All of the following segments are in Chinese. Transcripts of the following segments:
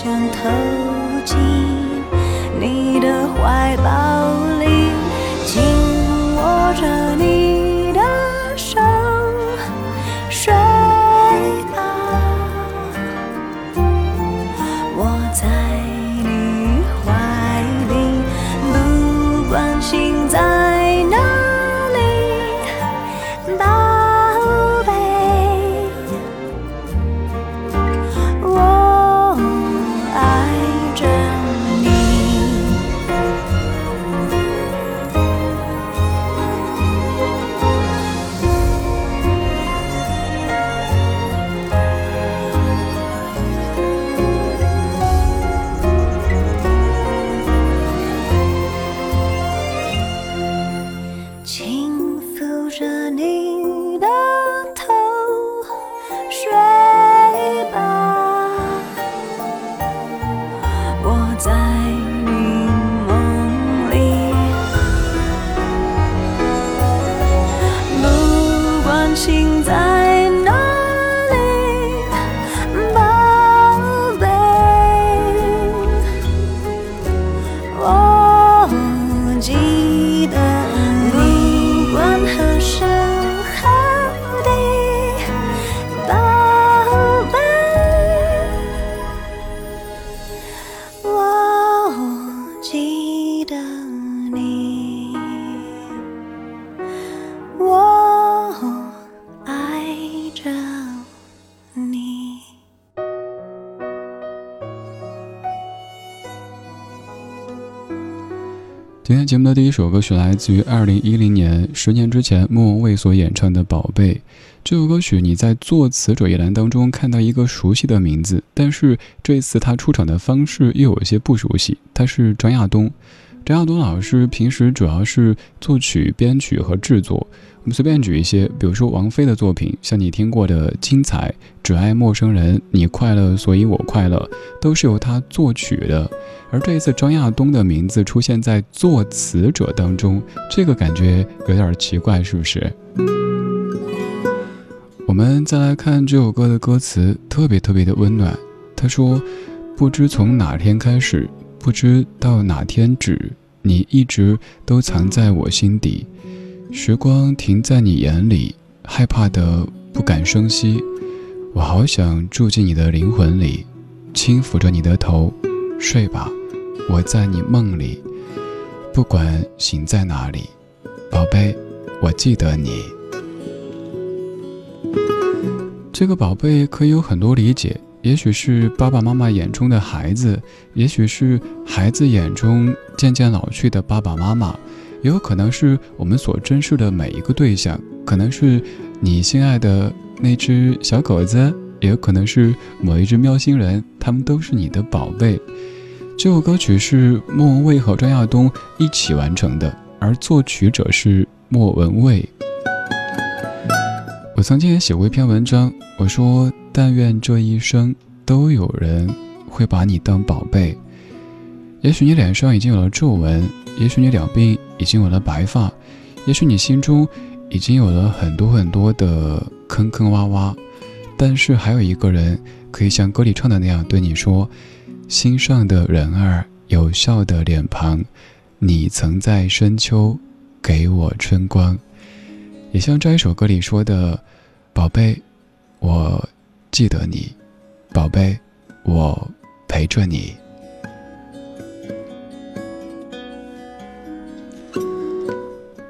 想投进你的怀抱今天节目的第一首歌曲来自于二零一零年，十年之前莫文蔚所演唱的《宝贝》。这首歌曲你在作词者一栏当中看到一个熟悉的名字，但是这一次他出场的方式又有些不熟悉，他是张亚东。张亚东老师平时主要是作曲、编曲和制作。我们随便举一些，比如说王菲的作品，像你听过的《精彩》《只爱陌生人》《你快乐所以我快乐》，都是由他作曲的。而这一次张亚东的名字出现在作词者当中，这个感觉有点奇怪，是不是？我们再来看这首歌的歌词，特别特别的温暖。他说：“不知从哪天开始，不知到哪天止，你一直都藏在我心底。时光停在你眼里，害怕的不敢声息。我好想住进你的灵魂里，轻抚着你的头，睡吧，我在你梦里，不管醒在哪里，宝贝，我记得你。这个宝贝可以有很多理解，也许是爸爸妈妈眼中的孩子，也许是孩子眼中渐渐老去的爸爸妈妈，也有可能是我们所珍视的每一个对象，可能是你心爱的。那只小狗子，也有可能是某一只喵星人，他们都是你的宝贝。这首歌曲是莫文蔚和张亚东一起完成的，而作曲者是莫文蔚。我曾经也写过一篇文章，我说：但愿这一生都有人会把你当宝贝。也许你脸上已经有了皱纹，也许你两鬓已经有了白发，也许你心中已经有了很多很多的。坑坑洼洼，但是还有一个人可以像歌里唱的那样对你说：“心上的人儿，有笑的脸庞，你曾在深秋给我春光。”也像这一首歌里说的：“宝贝，我记得你，宝贝，我陪着你。”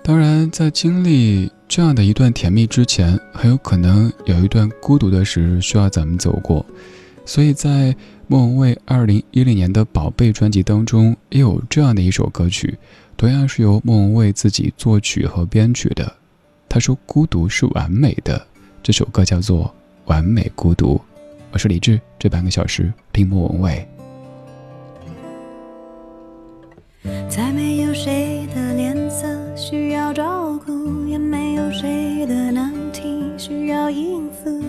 当然，在经历。这样的一段甜蜜之前，很有可能有一段孤独的时日需要咱们走过，所以在莫文蔚二零一零年的《宝贝》专辑当中，也有这样的一首歌曲，同样是由莫文蔚自己作曲和编曲的。他说：“孤独是完美的。”这首歌叫做《完美孤独》。我是李志，这半个小时听莫文蔚。再没有谁的脸色需要照顾，也没有谁的难题需要应付。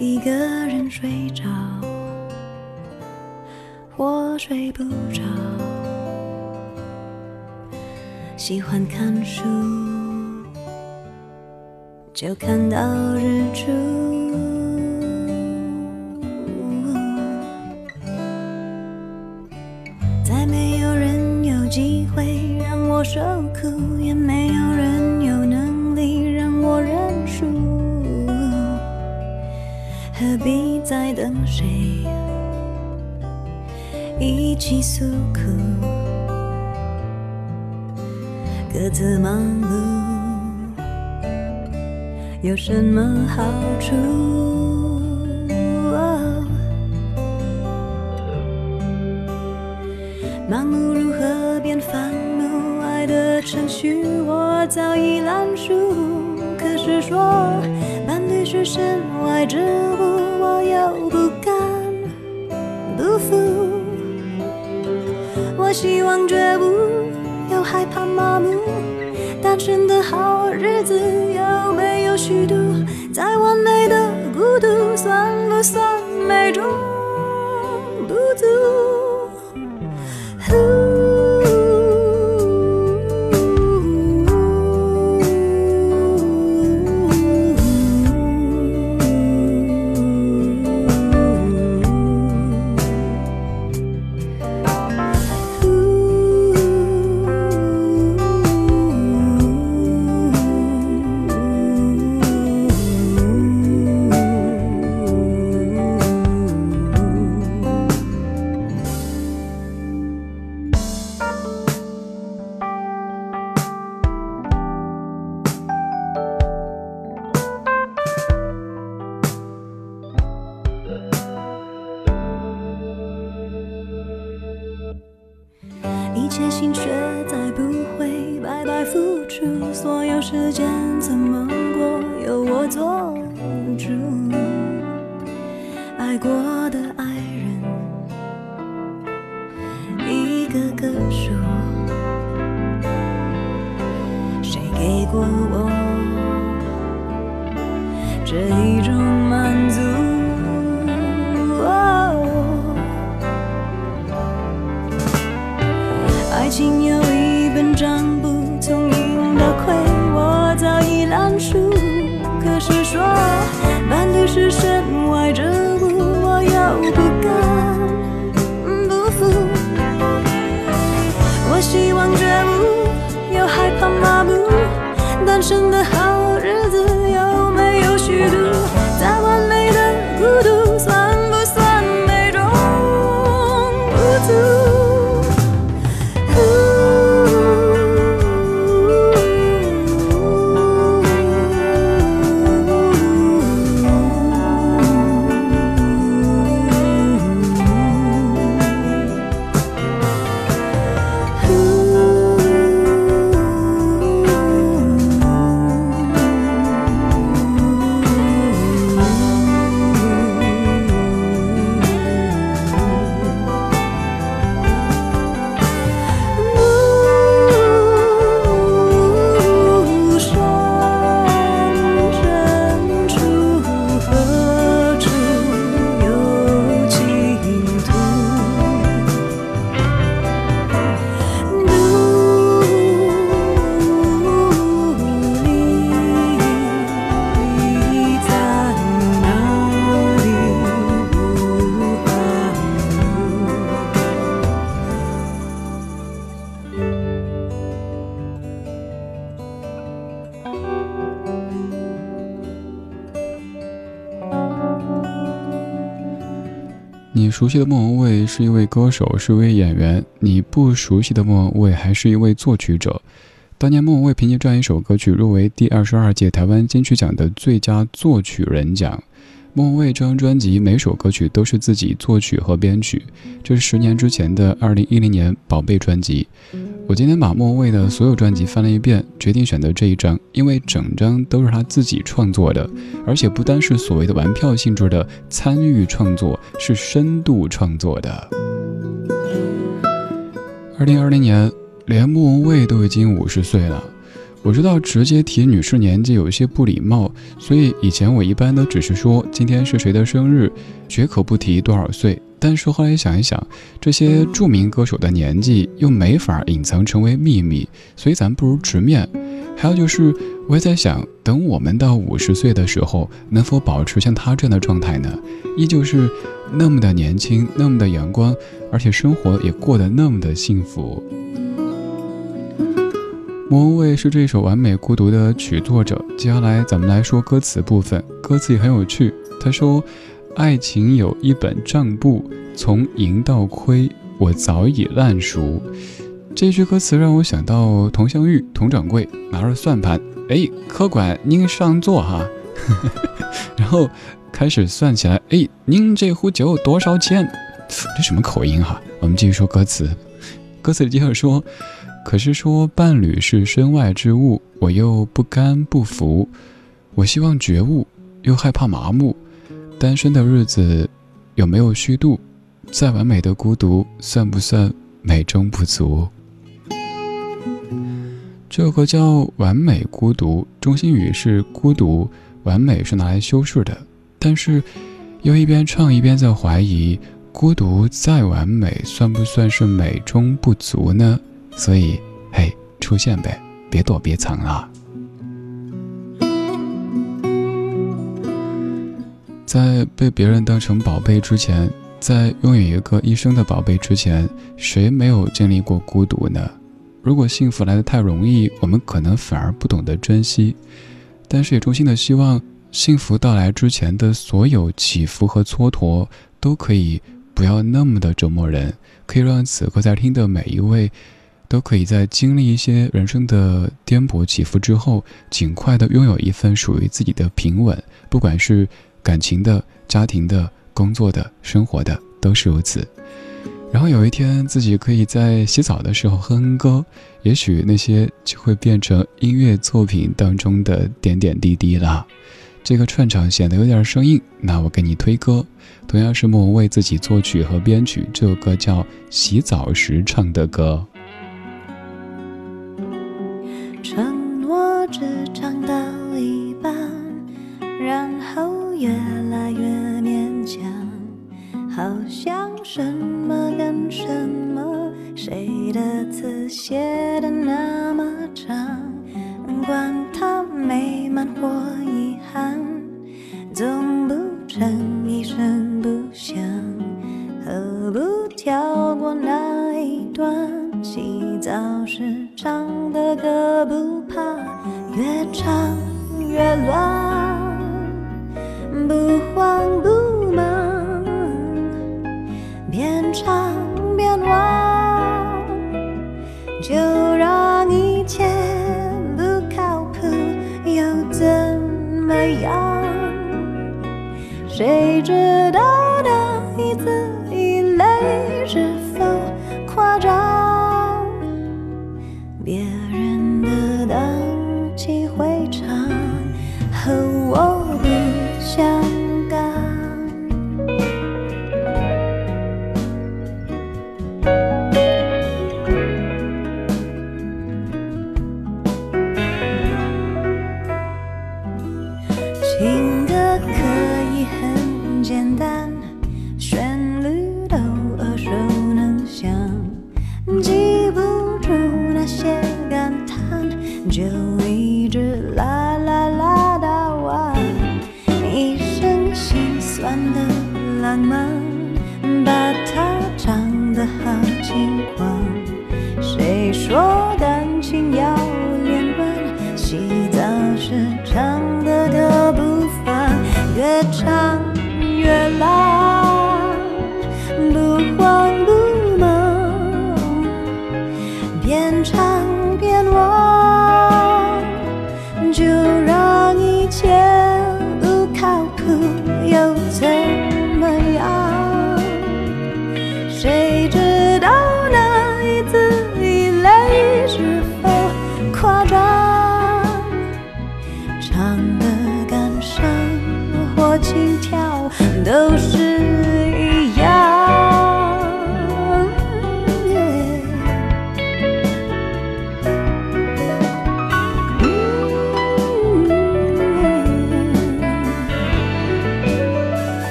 一个人睡着，或睡不着，喜欢看书，就看到日出。再没有人有机会让我受苦，也没有人有能力让我认输。何必再等谁一起诉苦？各自忙碌有什么好处？忙碌如何变烦？程序我早已烂熟，可是说伴侣是身外之物，我又不敢不服。我希望绝不，害怕麻木，单纯的好日子有没有虚度？再完美的孤独，算不算美中过我。这一熟悉的莫文蔚是一位歌手，是一位演员；你不熟悉的莫文蔚还是一位作曲者。当年莫文蔚凭借这样一首歌曲入围第二十二届台湾金曲奖的最佳作曲人奖。莫文蔚这张专辑每首歌曲都是自己作曲和编曲，这是十年之前的二零一零年《宝贝》专辑。我今天把莫文蔚的所有专辑翻了一遍，决定选择这一张，因为整张都是他自己创作的，而且不单是所谓的玩票性质的参与创作，是深度创作的。二零二零年，连莫文蔚都已经五十岁了。我知道直接提女士年纪有一些不礼貌，所以以前我一般都只是说今天是谁的生日，绝口不提多少岁。但是后来想一想，这些著名歌手的年纪又没法隐藏成为秘密，所以咱不如直面。还有就是，我也在想，等我们到五十岁的时候，能否保持像他这样的状态呢？依旧是那么的年轻，那么的阳光，而且生活也过得那么的幸福。莫文蔚是这首《完美孤独》的曲作者。接下来咱们来说歌词部分，歌词也很有趣。他说：“爱情有一本账簿，从赢到亏，我早已烂熟。”这句歌词让我想到佟湘玉佟掌柜拿着算盘，哎，客官您上座哈，然后开始算起来，哎，您这壶酒多少钱？这什么口音哈？我们继续说歌词，歌词里接着说。可是说伴侣是身外之物，我又不甘不服。我希望觉悟，又害怕麻木。单身的日子有没有虚度？再完美的孤独，算不算美中不足？这首歌叫《完美孤独》，中心语是孤独，完美是拿来修饰的。但是又一边唱一边在怀疑，孤独再完美，算不算是美中不足呢？所以，嘿，出现呗，别躲别藏啊！在被别人当成宝贝之前，在拥有一个一生的宝贝之前，谁没有经历过孤独呢？如果幸福来得太容易，我们可能反而不懂得珍惜。但是也衷心的希望，幸福到来之前的所有起伏和蹉跎，都可以不要那么的折磨人，可以让此刻在听的每一位。都可以在经历一些人生的颠簸起伏之后，尽快的拥有一份属于自己的平稳，不管是感情的、家庭的、工作的、生活的，都是如此。然后有一天，自己可以在洗澡的时候哼哼歌，也许那些就会变成音乐作品当中的点点滴滴啦。这个串场显得有点生硬，那我给你推歌，同样是莫文蔚自己作曲和编曲，这首歌叫《洗澡时唱的歌》。只唱到一半，然后越来越勉强，好像什么跟什么，谁的词写的那么长，管它美满或遗憾，总不成一声不响，何不跳过那一段？洗澡时唱的歌，不怕越唱越乱，不慌不忙，边唱边忘，就让一切不靠谱又怎么样？谁知简单，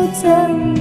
又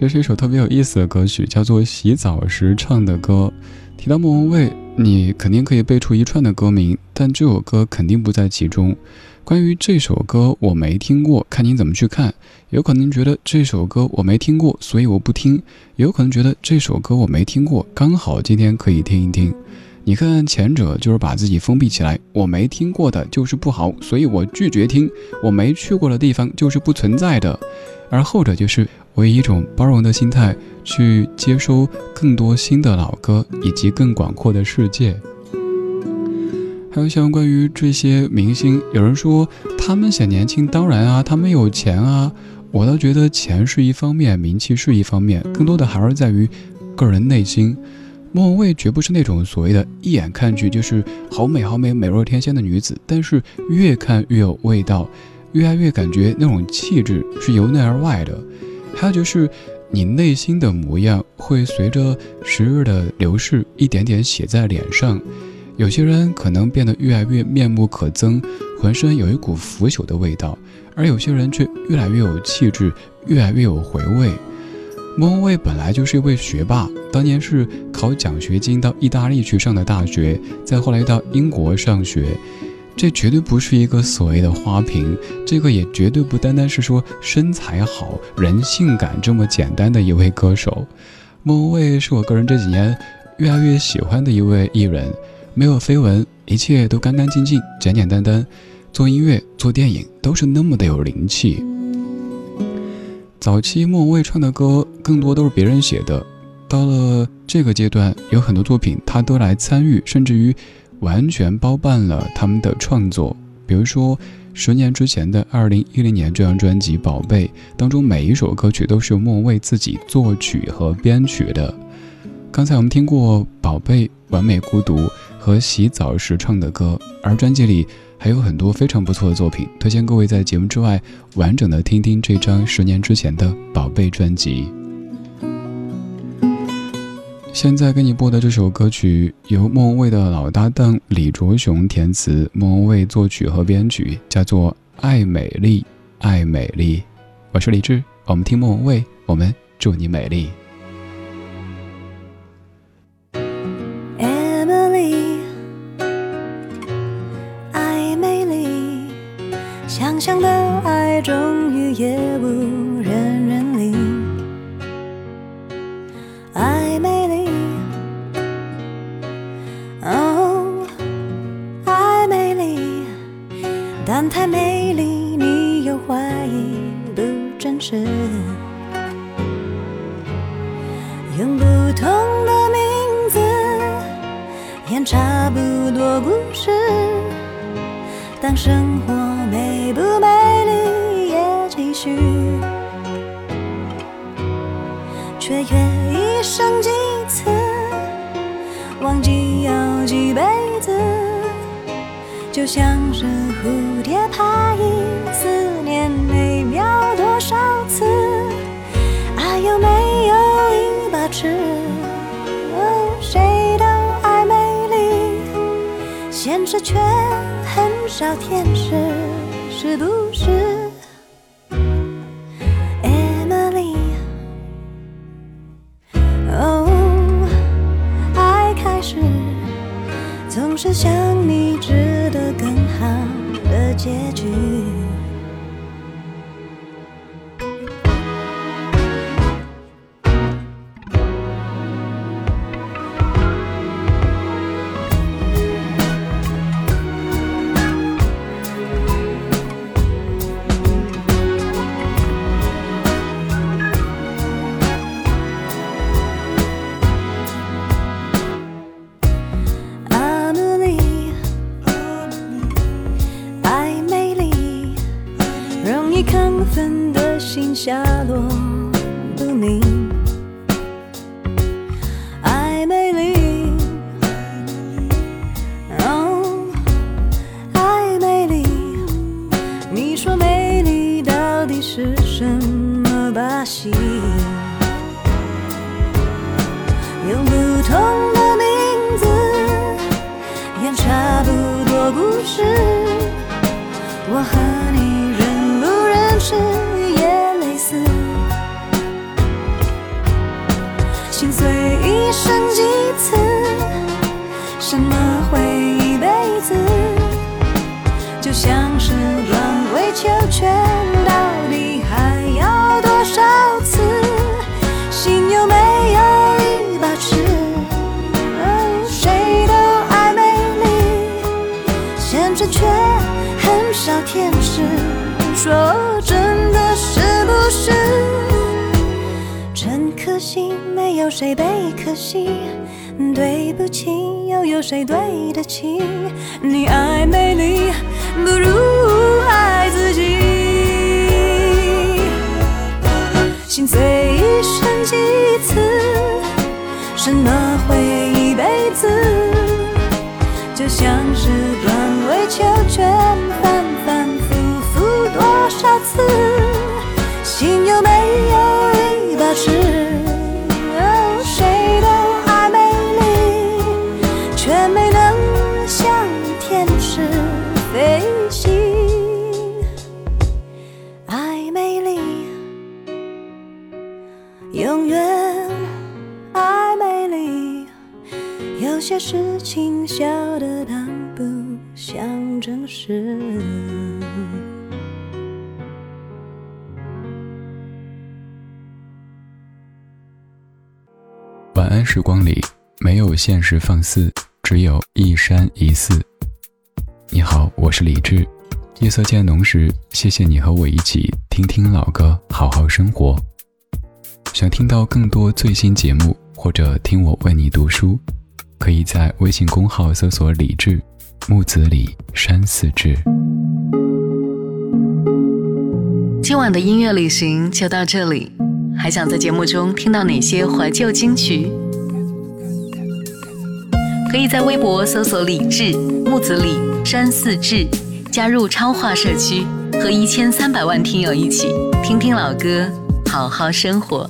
这是一首特别有意思的歌曲，叫做《洗澡时唱的歌》。提到莫文蔚，你肯定可以背出一串的歌名，但这首歌肯定不在其中。关于这首歌，我没听过，看你怎么去看。有可能觉得这首歌我没听过，所以我不听；有可能觉得这首歌我没听过，刚好今天可以听一听。你看，前者就是把自己封闭起来，我没听过的就是不好，所以我拒绝听；我没去过的地方就是不存在的。而后者就是我以一种包容的心态去接收更多新的老歌，以及更广阔的世界。还有像关于这些明星，有人说他们显年轻，当然啊，他们有钱啊。我倒觉得钱是一方面，名气是一方面，更多的还是在于个人内心。莫文蔚绝不是那种所谓的一眼看去就是好美好美美若天仙的女子，但是越看越有味道，越来越感觉那种气质是由内而外的。还有就是你内心的模样会随着时日的流逝一点点写在脸上。有些人可能变得越来越面目可憎，浑身有一股腐朽的味道，而有些人却越来越有气质，越来越有回味。莫文蔚本来就是一位学霸，当年是考奖学金到意大利去上的大学，再后来到英国上学。这绝对不是一个所谓的花瓶，这个也绝对不单单是说身材好、人性感这么简单的一位歌手。莫文蔚是我个人这几年越来越喜欢的一位艺人，没有绯闻，一切都干干净净、简简单单。做音乐、做电影都是那么的有灵气。早期莫文蔚唱的歌更多都是别人写的，到了这个阶段，有很多作品他都来参与，甚至于完全包办了他们的创作。比如说，十年之前的二零一零年这张专辑《宝贝》当中，每一首歌曲都是莫文蔚自己作曲和编曲的。刚才我们听过《宝贝》《完美孤独》，和洗澡时唱的歌，而专辑里还有很多非常不错的作品，推荐各位在节目之外完整的听听这张十年之前的宝贝专辑。现在给你播的这首歌曲由莫文蔚的老搭档李卓雄填词，莫文蔚作曲和编曲，叫做《爱美丽，爱美丽》。我是李志，我们听莫文蔚，我们祝你美丽。想象的爱终于也不却很少天使，是不是？是想你值得更好的结局。说真的，是不是？真可惜，没有谁被可惜。对不起，又有谁对得起？你爱美丽，不如爱自己。心碎一生几次？什么会一辈子？就像是断尾求全。笑得他不像真实。晚安时光里没有现实放肆，只有一山一寺。你好，我是李志。夜色渐浓时，谢谢你和我一起听听老歌，好好生活。想听到更多最新节目，或者听我为你读书，可以在微信公号搜索“李志木子李山寺志”。今晚的音乐旅行就到这里。还想在节目中听到哪些怀旧金曲？可以在微博搜索“李志木子李山寺志”，加入超话社区，和一千三百万听友一起听听老歌，好好生活。